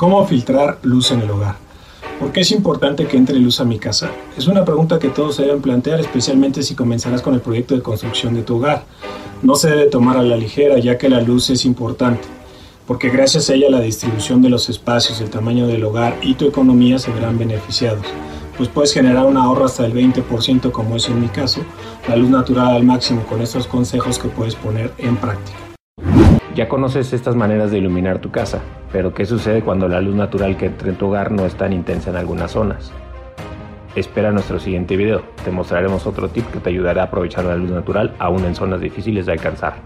¿Cómo filtrar luz en el hogar? ¿Por qué es importante que entre luz a mi casa? Es una pregunta que todos se deben plantear, especialmente si comenzarás con el proyecto de construcción de tu hogar. No se debe tomar a la ligera, ya que la luz es importante, porque gracias a ella la distribución de los espacios, el tamaño del hogar y tu economía se verán beneficiados, pues puedes generar un ahorro hasta el 20% como es en mi caso, la luz natural al máximo con estos consejos que puedes poner en práctica. Ya conoces estas maneras de iluminar tu casa, pero ¿qué sucede cuando la luz natural que entra en tu hogar no es tan intensa en algunas zonas? Espera nuestro siguiente video, te mostraremos otro tip que te ayudará a aprovechar la luz natural aún en zonas difíciles de alcanzar.